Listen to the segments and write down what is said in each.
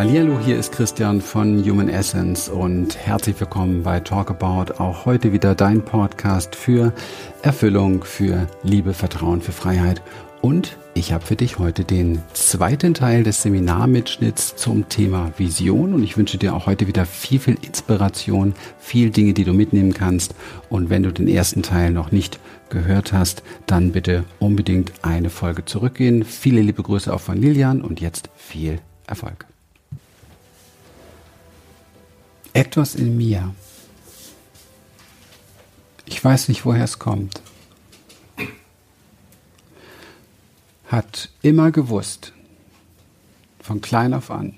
Hallihallo, hier ist Christian von Human Essence und herzlich willkommen bei Talk About. Auch heute wieder dein Podcast für Erfüllung, für Liebe, Vertrauen, für Freiheit. Und ich habe für dich heute den zweiten Teil des Seminarmitschnitts zum Thema Vision und ich wünsche dir auch heute wieder viel, viel Inspiration, viel Dinge, die du mitnehmen kannst. Und wenn du den ersten Teil noch nicht gehört hast, dann bitte unbedingt eine Folge zurückgehen. Viele liebe Grüße auch von Lilian und jetzt viel Erfolg. Etwas in mir, ich weiß nicht, woher es kommt, hat immer gewusst, von klein auf an,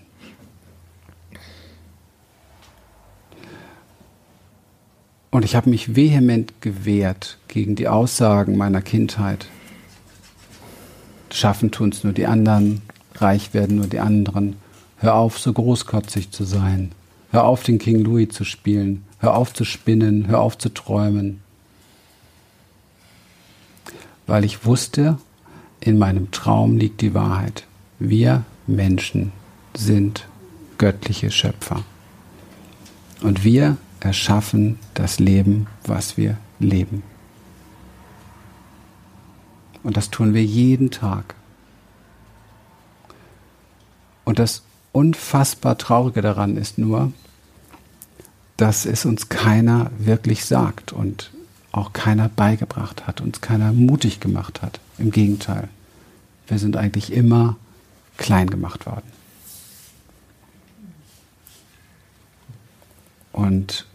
Und ich habe mich vehement gewehrt gegen die Aussagen meiner Kindheit. Schaffen tun's nur die anderen, reich werden nur die anderen. Hör auf, so großkotzig zu sein. Hör auf, den King Louis zu spielen. Hör auf zu spinnen. Hör auf zu träumen. Weil ich wusste, in meinem Traum liegt die Wahrheit. Wir Menschen sind göttliche Schöpfer. Und wir erschaffen das Leben, was wir leben. Und das tun wir jeden Tag. Und das unfassbar Traurige daran ist nur, dass es uns keiner wirklich sagt und auch keiner beigebracht hat, uns keiner mutig gemacht hat. Im Gegenteil, wir sind eigentlich immer klein gemacht worden. Und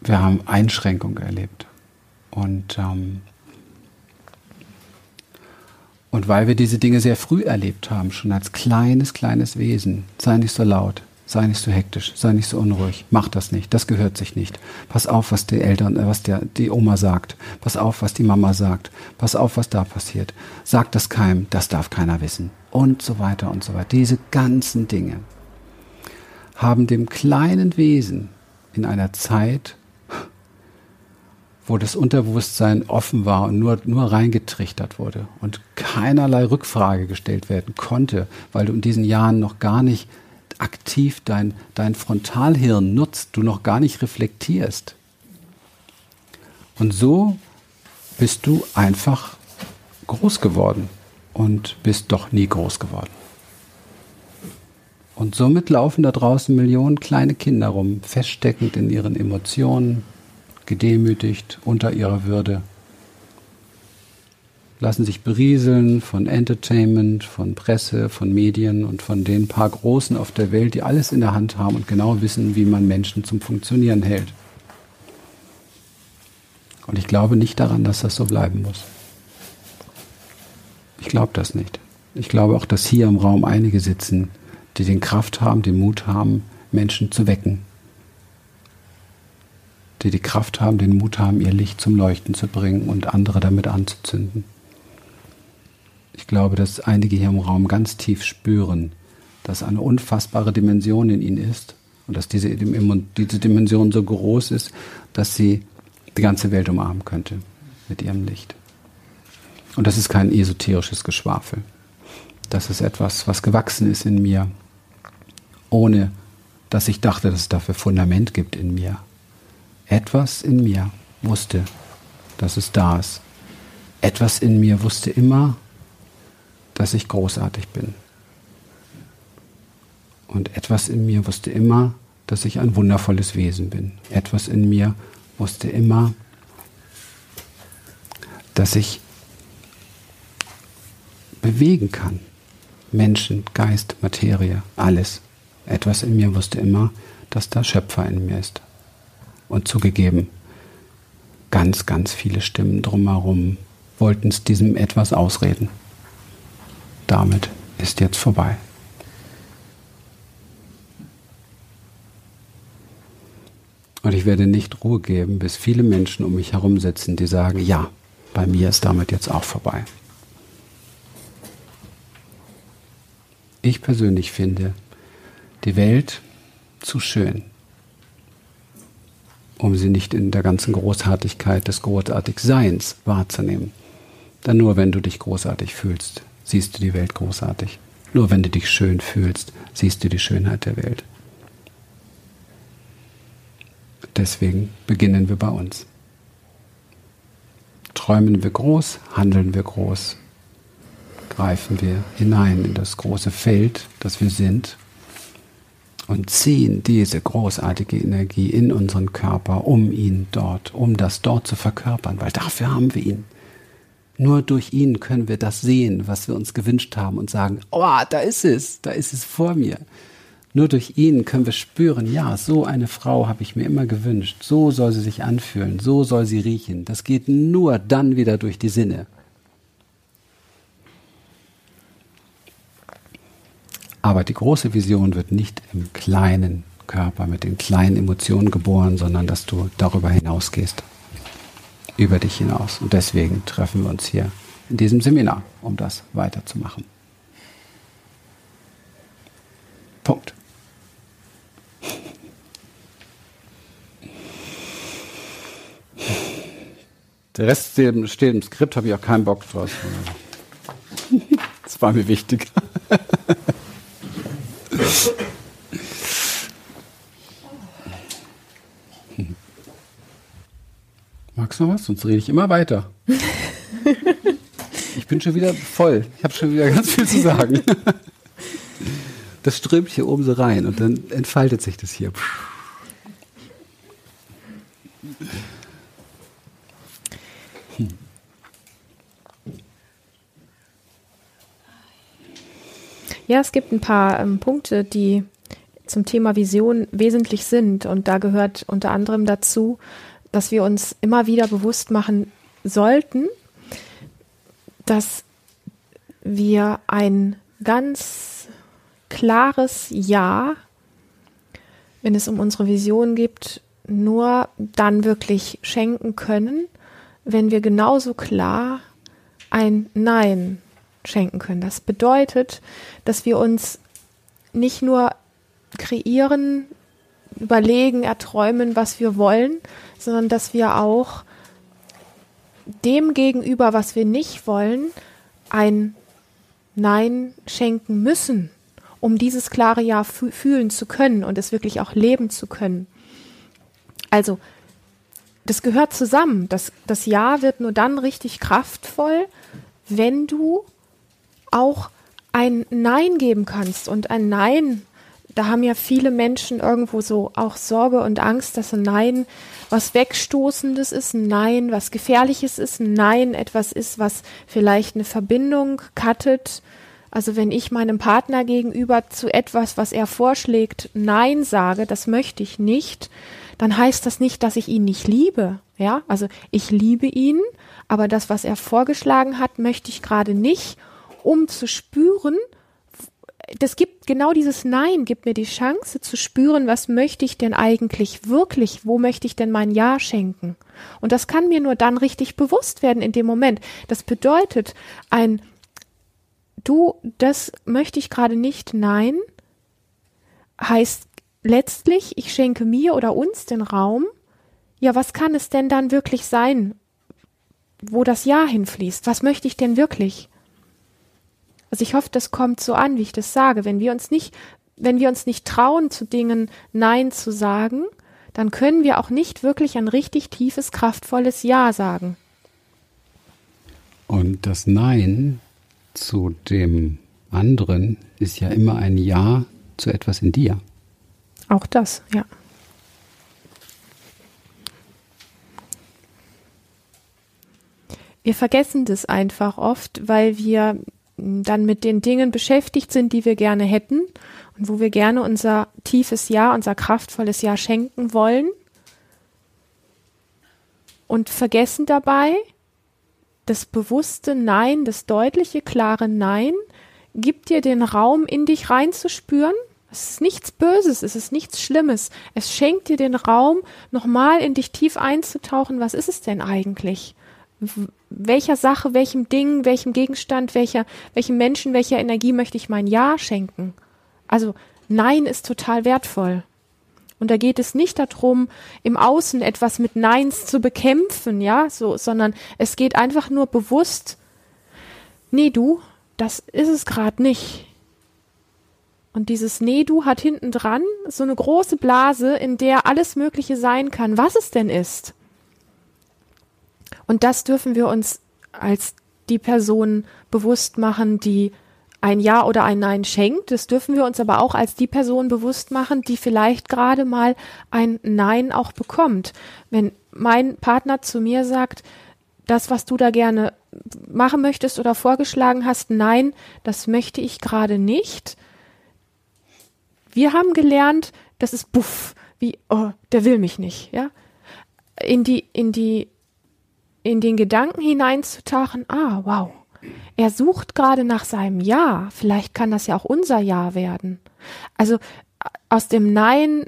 wir haben Einschränkungen erlebt. Und, ähm, und weil wir diese Dinge sehr früh erlebt haben, schon als kleines, kleines Wesen, sei nicht so laut, sei nicht so hektisch, sei nicht so unruhig, mach das nicht, das gehört sich nicht. Pass auf, was die Eltern, äh, was der, die Oma sagt, pass auf, was die Mama sagt, pass auf, was da passiert, sag das keinem, das darf keiner wissen und so weiter und so weiter. Diese ganzen Dinge haben dem kleinen Wesen in einer Zeit wo das Unterbewusstsein offen war und nur, nur reingetrichtert wurde und keinerlei Rückfrage gestellt werden konnte, weil du in diesen Jahren noch gar nicht aktiv dein, dein Frontalhirn nutzt, du noch gar nicht reflektierst. Und so bist du einfach groß geworden und bist doch nie groß geworden. Und somit laufen da draußen Millionen kleine Kinder rum, feststeckend in ihren Emotionen, gedemütigt unter ihrer Würde, lassen sich berieseln von Entertainment, von Presse, von Medien und von den paar Großen auf der Welt, die alles in der Hand haben und genau wissen, wie man Menschen zum Funktionieren hält. Und ich glaube nicht daran, dass das so bleiben muss. Ich glaube das nicht. Ich glaube auch, dass hier im Raum einige sitzen, die den Kraft haben, den Mut haben, Menschen zu wecken die die Kraft haben, den Mut haben, ihr Licht zum Leuchten zu bringen und andere damit anzuzünden. Ich glaube, dass einige hier im Raum ganz tief spüren, dass eine unfassbare Dimension in ihnen ist und dass diese, diese Dimension so groß ist, dass sie die ganze Welt umarmen könnte mit ihrem Licht. Und das ist kein esoterisches Geschwafel. Das ist etwas, was gewachsen ist in mir, ohne dass ich dachte, dass es dafür Fundament gibt in mir. Etwas in mir wusste, dass es da ist. Etwas in mir wusste immer, dass ich großartig bin. Und etwas in mir wusste immer, dass ich ein wundervolles Wesen bin. Etwas in mir wusste immer, dass ich bewegen kann. Menschen, Geist, Materie, alles. Etwas in mir wusste immer, dass da Schöpfer in mir ist. Und zugegeben, ganz, ganz viele Stimmen drumherum wollten es diesem etwas ausreden. Damit ist jetzt vorbei. Und ich werde nicht Ruhe geben, bis viele Menschen um mich herum sitzen, die sagen, ja, bei mir ist damit jetzt auch vorbei. Ich persönlich finde die Welt zu schön, um sie nicht in der ganzen Großartigkeit des Großartigseins wahrzunehmen. Denn nur wenn du dich großartig fühlst, siehst du die Welt großartig. Nur wenn du dich schön fühlst, siehst du die Schönheit der Welt. Deswegen beginnen wir bei uns. Träumen wir groß, handeln wir groß, greifen wir hinein in das große Feld, das wir sind und ziehen diese großartige Energie in unseren Körper, um ihn dort, um das dort zu verkörpern, weil dafür haben wir ihn. Nur durch ihn können wir das sehen, was wir uns gewünscht haben und sagen, oh, da ist es, da ist es vor mir. Nur durch ihn können wir spüren, ja, so eine Frau habe ich mir immer gewünscht, so soll sie sich anfühlen, so soll sie riechen. Das geht nur dann wieder durch die Sinne. Aber die große Vision wird nicht im kleinen Körper mit den kleinen Emotionen geboren, sondern dass du darüber hinausgehst. Über dich hinaus. Und deswegen treffen wir uns hier in diesem Seminar, um das weiterzumachen. Punkt. Der Rest steht im Skript, habe ich auch keinen Bock draus. Das war mir wichtig. Noch was? Sonst rede ich immer weiter. Ich bin schon wieder voll. Ich habe schon wieder ganz viel zu sagen. Das strömt hier oben so rein und dann entfaltet sich das hier. Ja, es gibt ein paar ähm, Punkte, die zum Thema Vision wesentlich sind. Und da gehört unter anderem dazu, dass wir uns immer wieder bewusst machen sollten, dass wir ein ganz klares Ja, wenn es um unsere Vision geht, nur dann wirklich schenken können, wenn wir genauso klar ein Nein schenken können. Das bedeutet, dass wir uns nicht nur kreieren, überlegen, erträumen, was wir wollen, sondern dass wir auch dem gegenüber, was wir nicht wollen, ein Nein schenken müssen, um dieses klare Ja fühlen zu können und es wirklich auch leben zu können. Also, das gehört zusammen. Das, das Ja wird nur dann richtig kraftvoll, wenn du auch ein Nein geben kannst. Und ein Nein, da haben ja viele Menschen irgendwo so auch Sorge und Angst, dass ein Nein was Wegstoßendes ist, ein Nein was Gefährliches ist, ein Nein etwas ist, was vielleicht eine Verbindung cuttet. Also wenn ich meinem Partner gegenüber zu etwas, was er vorschlägt, Nein sage, das möchte ich nicht, dann heißt das nicht, dass ich ihn nicht liebe. Ja, also ich liebe ihn, aber das, was er vorgeschlagen hat, möchte ich gerade nicht um zu spüren, das gibt genau dieses Nein, gibt mir die Chance zu spüren, was möchte ich denn eigentlich wirklich, wo möchte ich denn mein Ja schenken? Und das kann mir nur dann richtig bewusst werden in dem Moment. Das bedeutet, ein Du, das möchte ich gerade nicht, nein, heißt letztlich, ich schenke mir oder uns den Raum, ja, was kann es denn dann wirklich sein, wo das Ja hinfließt? Was möchte ich denn wirklich? Also ich hoffe, das kommt so an, wie ich das sage. Wenn wir uns nicht, wenn wir uns nicht trauen, zu Dingen Nein zu sagen, dann können wir auch nicht wirklich ein richtig tiefes, kraftvolles Ja sagen. Und das Nein zu dem anderen ist ja immer ein Ja zu etwas in dir. Auch das, ja. Wir vergessen das einfach oft, weil wir dann mit den Dingen beschäftigt sind, die wir gerne hätten und wo wir gerne unser tiefes Ja, unser kraftvolles Ja schenken wollen und vergessen dabei, das bewusste Nein, das deutliche, klare Nein gibt dir den Raum, in dich reinzuspüren. Es ist nichts Böses, es ist nichts Schlimmes. Es schenkt dir den Raum, nochmal in dich tief einzutauchen. Was ist es denn eigentlich? Welcher Sache, welchem Ding, welchem Gegenstand, welcher, welchem Menschen, welcher Energie möchte ich mein Ja schenken? Also Nein ist total wertvoll. Und da geht es nicht darum, im Außen etwas mit Neins zu bekämpfen, ja, so, sondern es geht einfach nur bewusst, nee, du, das ist es gerade nicht. Und dieses Nee-Du hat hinten dran so eine große Blase, in der alles Mögliche sein kann, was es denn ist. Und das dürfen wir uns als die Person bewusst machen, die ein Ja oder ein Nein schenkt. Das dürfen wir uns aber auch als die Person bewusst machen, die vielleicht gerade mal ein Nein auch bekommt. Wenn mein Partner zu mir sagt, das, was du da gerne machen möchtest oder vorgeschlagen hast, nein, das möchte ich gerade nicht. Wir haben gelernt, das ist buff, wie, oh, der will mich nicht, ja. In die, in die, in den Gedanken hineinzutauchen, ah, wow, er sucht gerade nach seinem Ja. Vielleicht kann das ja auch unser Ja werden. Also aus dem Nein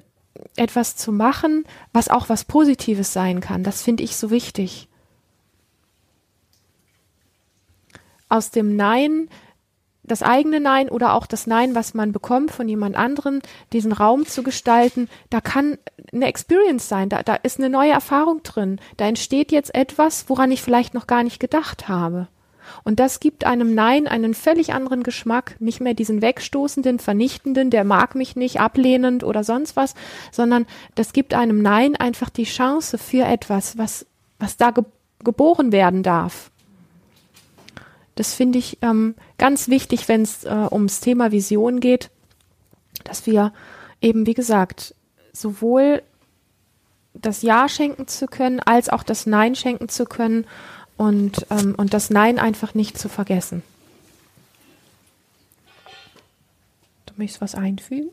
etwas zu machen, was auch was Positives sein kann, das finde ich so wichtig. Aus dem Nein das eigene Nein oder auch das Nein, was man bekommt von jemand anderem, diesen Raum zu gestalten, da kann eine Experience sein, da, da ist eine neue Erfahrung drin, da entsteht jetzt etwas, woran ich vielleicht noch gar nicht gedacht habe. Und das gibt einem Nein einen völlig anderen Geschmack, nicht mehr diesen wegstoßenden, vernichtenden, der mag mich nicht, ablehnend oder sonst was, sondern das gibt einem Nein einfach die Chance für etwas, was, was da ge geboren werden darf. Das finde ich ähm, ganz wichtig, wenn es äh, ums Thema Vision geht, dass wir eben, wie gesagt, sowohl das Ja schenken zu können, als auch das Nein schenken zu können und, ähm, und das Nein einfach nicht zu vergessen. Du möchtest was einfügen?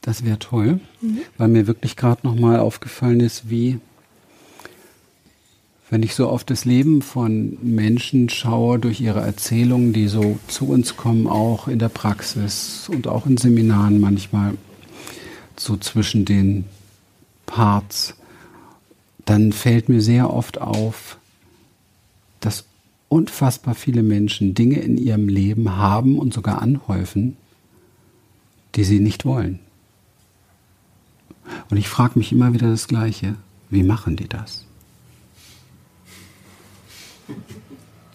Das wäre toll, mhm. weil mir wirklich gerade nochmal aufgefallen ist, wie, wenn ich so auf das Leben von Menschen schaue, durch ihre Erzählungen, die so zu uns kommen, auch in der Praxis und auch in Seminaren manchmal, so zwischen den Parts, dann fällt mir sehr oft auf, dass unfassbar viele Menschen Dinge in ihrem Leben haben und sogar anhäufen, die sie nicht wollen. Und ich frage mich immer wieder das Gleiche. Wie machen die das?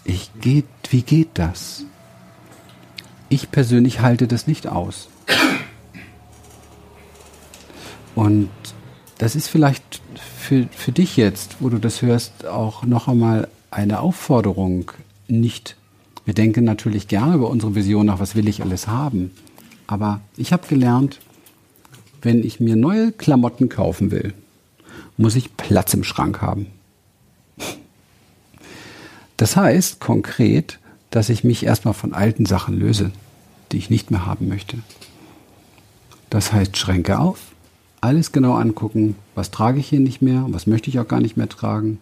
Ich geht, wie geht das? Ich persönlich halte das nicht aus. Und das ist vielleicht für, für dich jetzt, wo du das hörst, auch noch einmal eine Aufforderung, nicht, wir denken natürlich gerne über unsere Vision nach, was will ich alles haben. Aber ich habe gelernt, wenn ich mir neue Klamotten kaufen will, muss ich Platz im Schrank haben. Das heißt konkret, dass ich mich erstmal von alten Sachen löse, die ich nicht mehr haben möchte. Das heißt Schränke auf, alles genau angucken, was trage ich hier nicht mehr, was möchte ich auch gar nicht mehr tragen,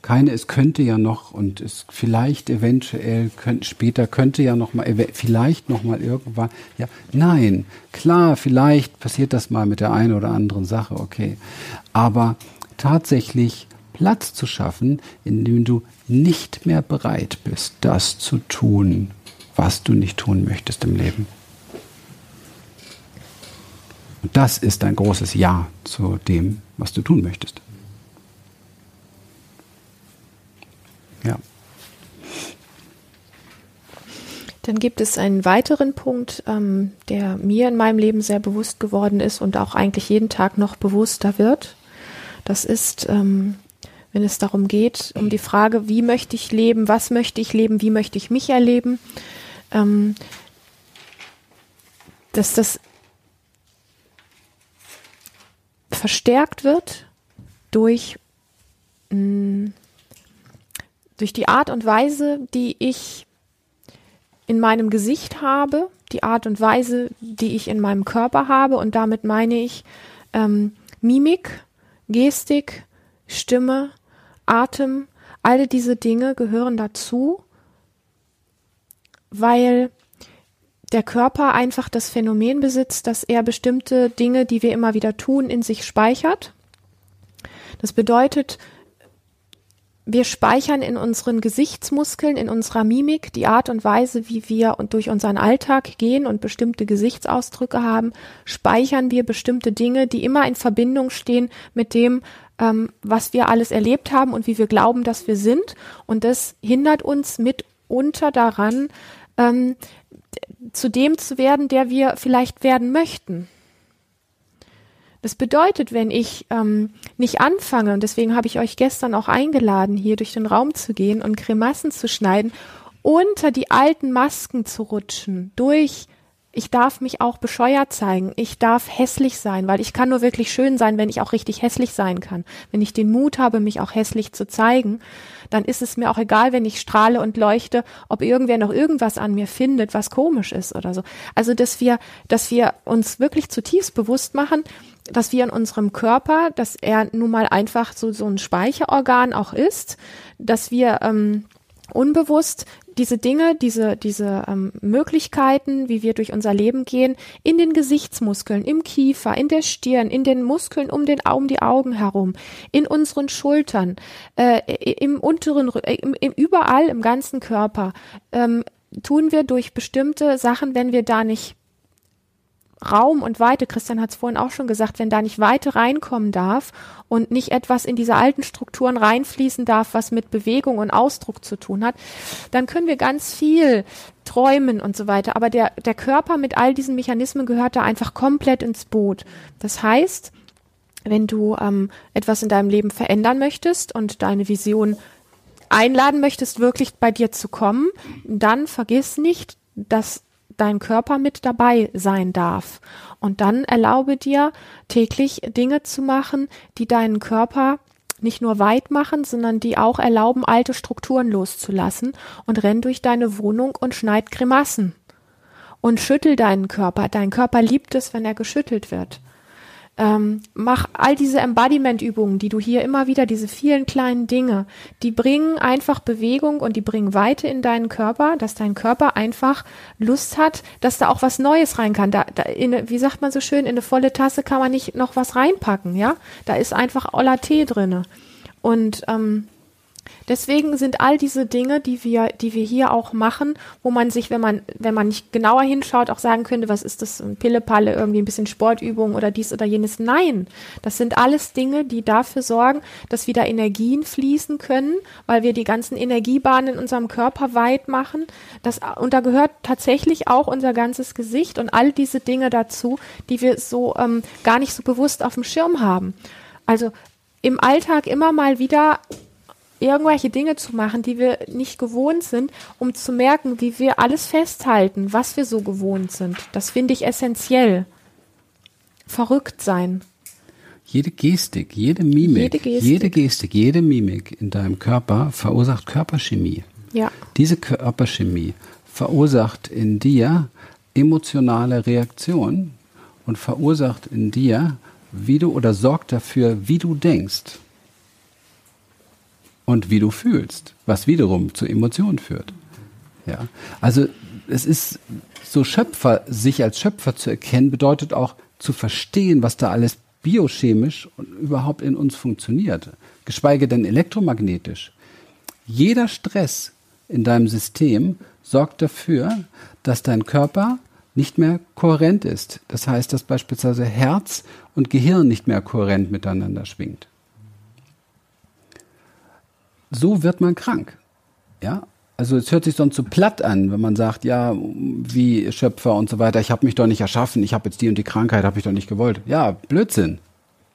keine, es könnte ja noch und es vielleicht eventuell könnt, später könnte ja noch mal vielleicht noch mal irgendwann ja nein klar vielleicht passiert das mal mit der einen oder anderen Sache okay aber tatsächlich Platz zu schaffen indem du nicht mehr bereit bist das zu tun was du nicht tun möchtest im Leben und das ist ein großes Ja zu dem was du tun möchtest Ja. Dann gibt es einen weiteren Punkt, ähm, der mir in meinem Leben sehr bewusst geworden ist und auch eigentlich jeden Tag noch bewusster wird. Das ist, ähm, wenn es darum geht, um die Frage, wie möchte ich leben, was möchte ich leben, wie möchte ich mich erleben, ähm, dass das verstärkt wird durch mh, mm, durch die Art und Weise, die ich in meinem Gesicht habe, die Art und Weise, die ich in meinem Körper habe, und damit meine ich ähm, Mimik, Gestik, Stimme, Atem, alle diese Dinge gehören dazu, weil der Körper einfach das Phänomen besitzt, dass er bestimmte Dinge, die wir immer wieder tun, in sich speichert. Das bedeutet, wir speichern in unseren Gesichtsmuskeln, in unserer Mimik die Art und Weise, wie wir durch unseren Alltag gehen und bestimmte Gesichtsausdrücke haben, speichern wir bestimmte Dinge, die immer in Verbindung stehen mit dem, ähm, was wir alles erlebt haben und wie wir glauben, dass wir sind. Und das hindert uns mitunter daran, ähm, zu dem zu werden, der wir vielleicht werden möchten. Das bedeutet, wenn ich ähm, nicht anfange, und deswegen habe ich euch gestern auch eingeladen, hier durch den Raum zu gehen und Grimassen zu schneiden, unter die alten Masken zu rutschen, durch ich darf mich auch bescheuert zeigen, ich darf hässlich sein, weil ich kann nur wirklich schön sein, wenn ich auch richtig hässlich sein kann. Wenn ich den Mut habe, mich auch hässlich zu zeigen, dann ist es mir auch egal, wenn ich strahle und leuchte, ob irgendwer noch irgendwas an mir findet, was komisch ist oder so. Also, dass wir, dass wir uns wirklich zutiefst bewusst machen, dass wir in unserem Körper, dass er nun mal einfach so, so ein Speicherorgan auch ist, dass wir ähm, unbewusst diese Dinge, diese, diese ähm, Möglichkeiten, wie wir durch unser Leben gehen, in den Gesichtsmuskeln, im Kiefer, in der Stirn, in den Muskeln um, den, um die Augen herum, in unseren Schultern, äh, im unteren, im, im, überall im ganzen Körper, ähm, tun wir durch bestimmte Sachen, wenn wir da nicht Raum und Weite, Christian hat es vorhin auch schon gesagt, wenn da nicht Weite reinkommen darf und nicht etwas in diese alten Strukturen reinfließen darf, was mit Bewegung und Ausdruck zu tun hat, dann können wir ganz viel träumen und so weiter. Aber der, der Körper mit all diesen Mechanismen gehört da einfach komplett ins Boot. Das heißt, wenn du ähm, etwas in deinem Leben verändern möchtest und deine Vision einladen möchtest, wirklich bei dir zu kommen, dann vergiss nicht, dass dein Körper mit dabei sein darf. Und dann erlaube dir täglich Dinge zu machen, die deinen Körper nicht nur weit machen, sondern die auch erlauben, alte Strukturen loszulassen und renn durch deine Wohnung und schneid Grimassen. Und schüttel deinen Körper. Dein Körper liebt es, wenn er geschüttelt wird. Ähm, mach all diese Embodiment-Übungen, die du hier immer wieder, diese vielen kleinen Dinge, die bringen einfach Bewegung und die bringen Weite in deinen Körper, dass dein Körper einfach Lust hat, dass da auch was Neues rein kann. Da, da in, wie sagt man so schön, in eine volle Tasse kann man nicht noch was reinpacken, ja? Da ist einfach Olla Tee drinne. Und ähm, Deswegen sind all diese Dinge, die wir, die wir hier auch machen, wo man sich, wenn man, wenn man nicht genauer hinschaut, auch sagen könnte, was ist das, ein Pillepalle, irgendwie ein bisschen Sportübung oder dies oder jenes. Nein, das sind alles Dinge, die dafür sorgen, dass wieder Energien fließen können, weil wir die ganzen Energiebahnen in unserem Körper weit machen. Das, und da gehört tatsächlich auch unser ganzes Gesicht und all diese Dinge dazu, die wir so ähm, gar nicht so bewusst auf dem Schirm haben. Also im Alltag immer mal wieder irgendwelche Dinge zu machen, die wir nicht gewohnt sind, um zu merken, wie wir alles festhalten, was wir so gewohnt sind. Das finde ich essentiell. Verrückt sein. Jede Gestik, jede Mimik, jede Gestik. jede Gestik, jede Mimik in deinem Körper verursacht Körperchemie. Ja. Diese Körperchemie verursacht in dir emotionale Reaktionen und verursacht in dir, wie du oder sorgt dafür, wie du denkst und wie du fühlst, was wiederum zu Emotionen führt. Ja, also es ist so Schöpfer, sich als Schöpfer zu erkennen, bedeutet auch zu verstehen, was da alles biochemisch und überhaupt in uns funktioniert, geschweige denn elektromagnetisch. Jeder Stress in deinem System sorgt dafür, dass dein Körper nicht mehr kohärent ist. Das heißt, dass beispielsweise Herz und Gehirn nicht mehr kohärent miteinander schwingt so wird man krank. Ja, also es hört sich sonst so platt an, wenn man sagt, ja, wie Schöpfer und so weiter, ich habe mich doch nicht erschaffen, ich habe jetzt die und die Krankheit, habe ich doch nicht gewollt. Ja, Blödsinn.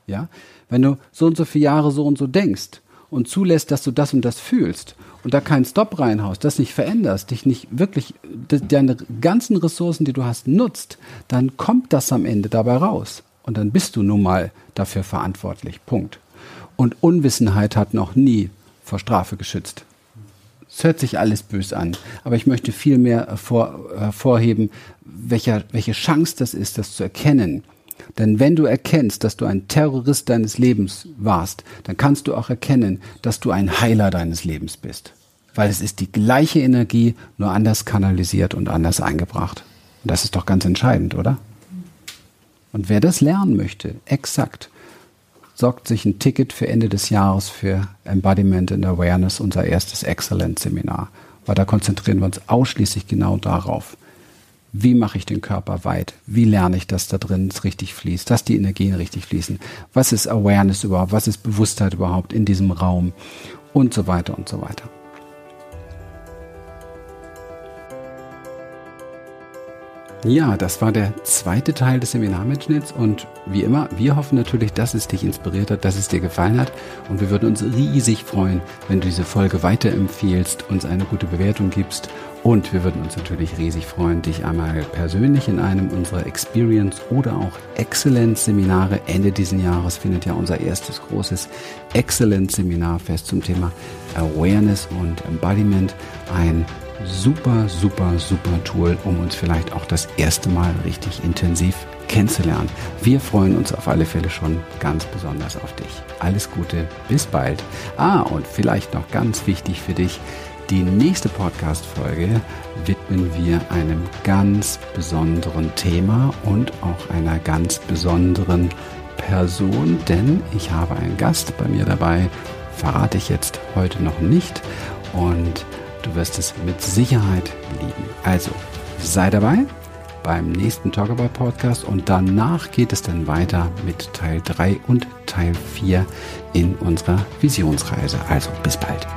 Ja, wenn du so und so viele Jahre so und so denkst und zulässt, dass du das und das fühlst und da keinen Stop reinhaust, das nicht veränderst, dich nicht wirklich deine ganzen Ressourcen, die du hast, nutzt, dann kommt das am Ende dabei raus und dann bist du nun mal dafür verantwortlich. Punkt. Und Unwissenheit hat noch nie vor Strafe geschützt. Es hört sich alles bös an, aber ich möchte viel mehr hervor, hervorheben, welcher, welche Chance das ist, das zu erkennen. Denn wenn du erkennst, dass du ein Terrorist deines Lebens warst, dann kannst du auch erkennen, dass du ein Heiler deines Lebens bist. Weil es ist die gleiche Energie, nur anders kanalisiert und anders eingebracht. Und das ist doch ganz entscheidend, oder? Und wer das lernen möchte, exakt, sorgt sich ein Ticket für Ende des Jahres für Embodiment and Awareness, unser erstes Excellence-Seminar. Weil da konzentrieren wir uns ausschließlich genau darauf. Wie mache ich den Körper weit? Wie lerne ich, dass da drin es richtig fließt, dass die Energien richtig fließen? Was ist Awareness überhaupt? Was ist Bewusstheit überhaupt in diesem Raum? Und so weiter und so weiter. Ja, das war der zweite Teil des Seminarmitschnitts und wie immer, wir hoffen natürlich, dass es dich inspiriert hat, dass es dir gefallen hat und wir würden uns riesig freuen, wenn du diese Folge weiterempfehlst, uns eine gute Bewertung gibst und wir würden uns natürlich riesig freuen, dich einmal persönlich in einem unserer Experience oder auch Excellence Seminare Ende diesen Jahres findet ja unser erstes großes Excellence Seminar fest zum Thema Awareness und Embodiment. Ein super, super, super Tool, um uns vielleicht auch das erste Mal richtig intensiv kennenzulernen. Wir freuen uns auf alle Fälle schon ganz besonders auf dich. Alles Gute, bis bald. Ah, und vielleicht noch ganz wichtig für dich, die nächste Podcast-Folge widmen wir einem ganz besonderen Thema und auch einer ganz besonderen Person, denn ich habe einen Gast bei mir dabei, verrate ich jetzt heute noch nicht und Du wirst es mit Sicherheit lieben. Also, sei dabei beim nächsten Talkabout Podcast und danach geht es dann weiter mit Teil 3 und Teil 4 in unserer Visionsreise. Also, bis bald.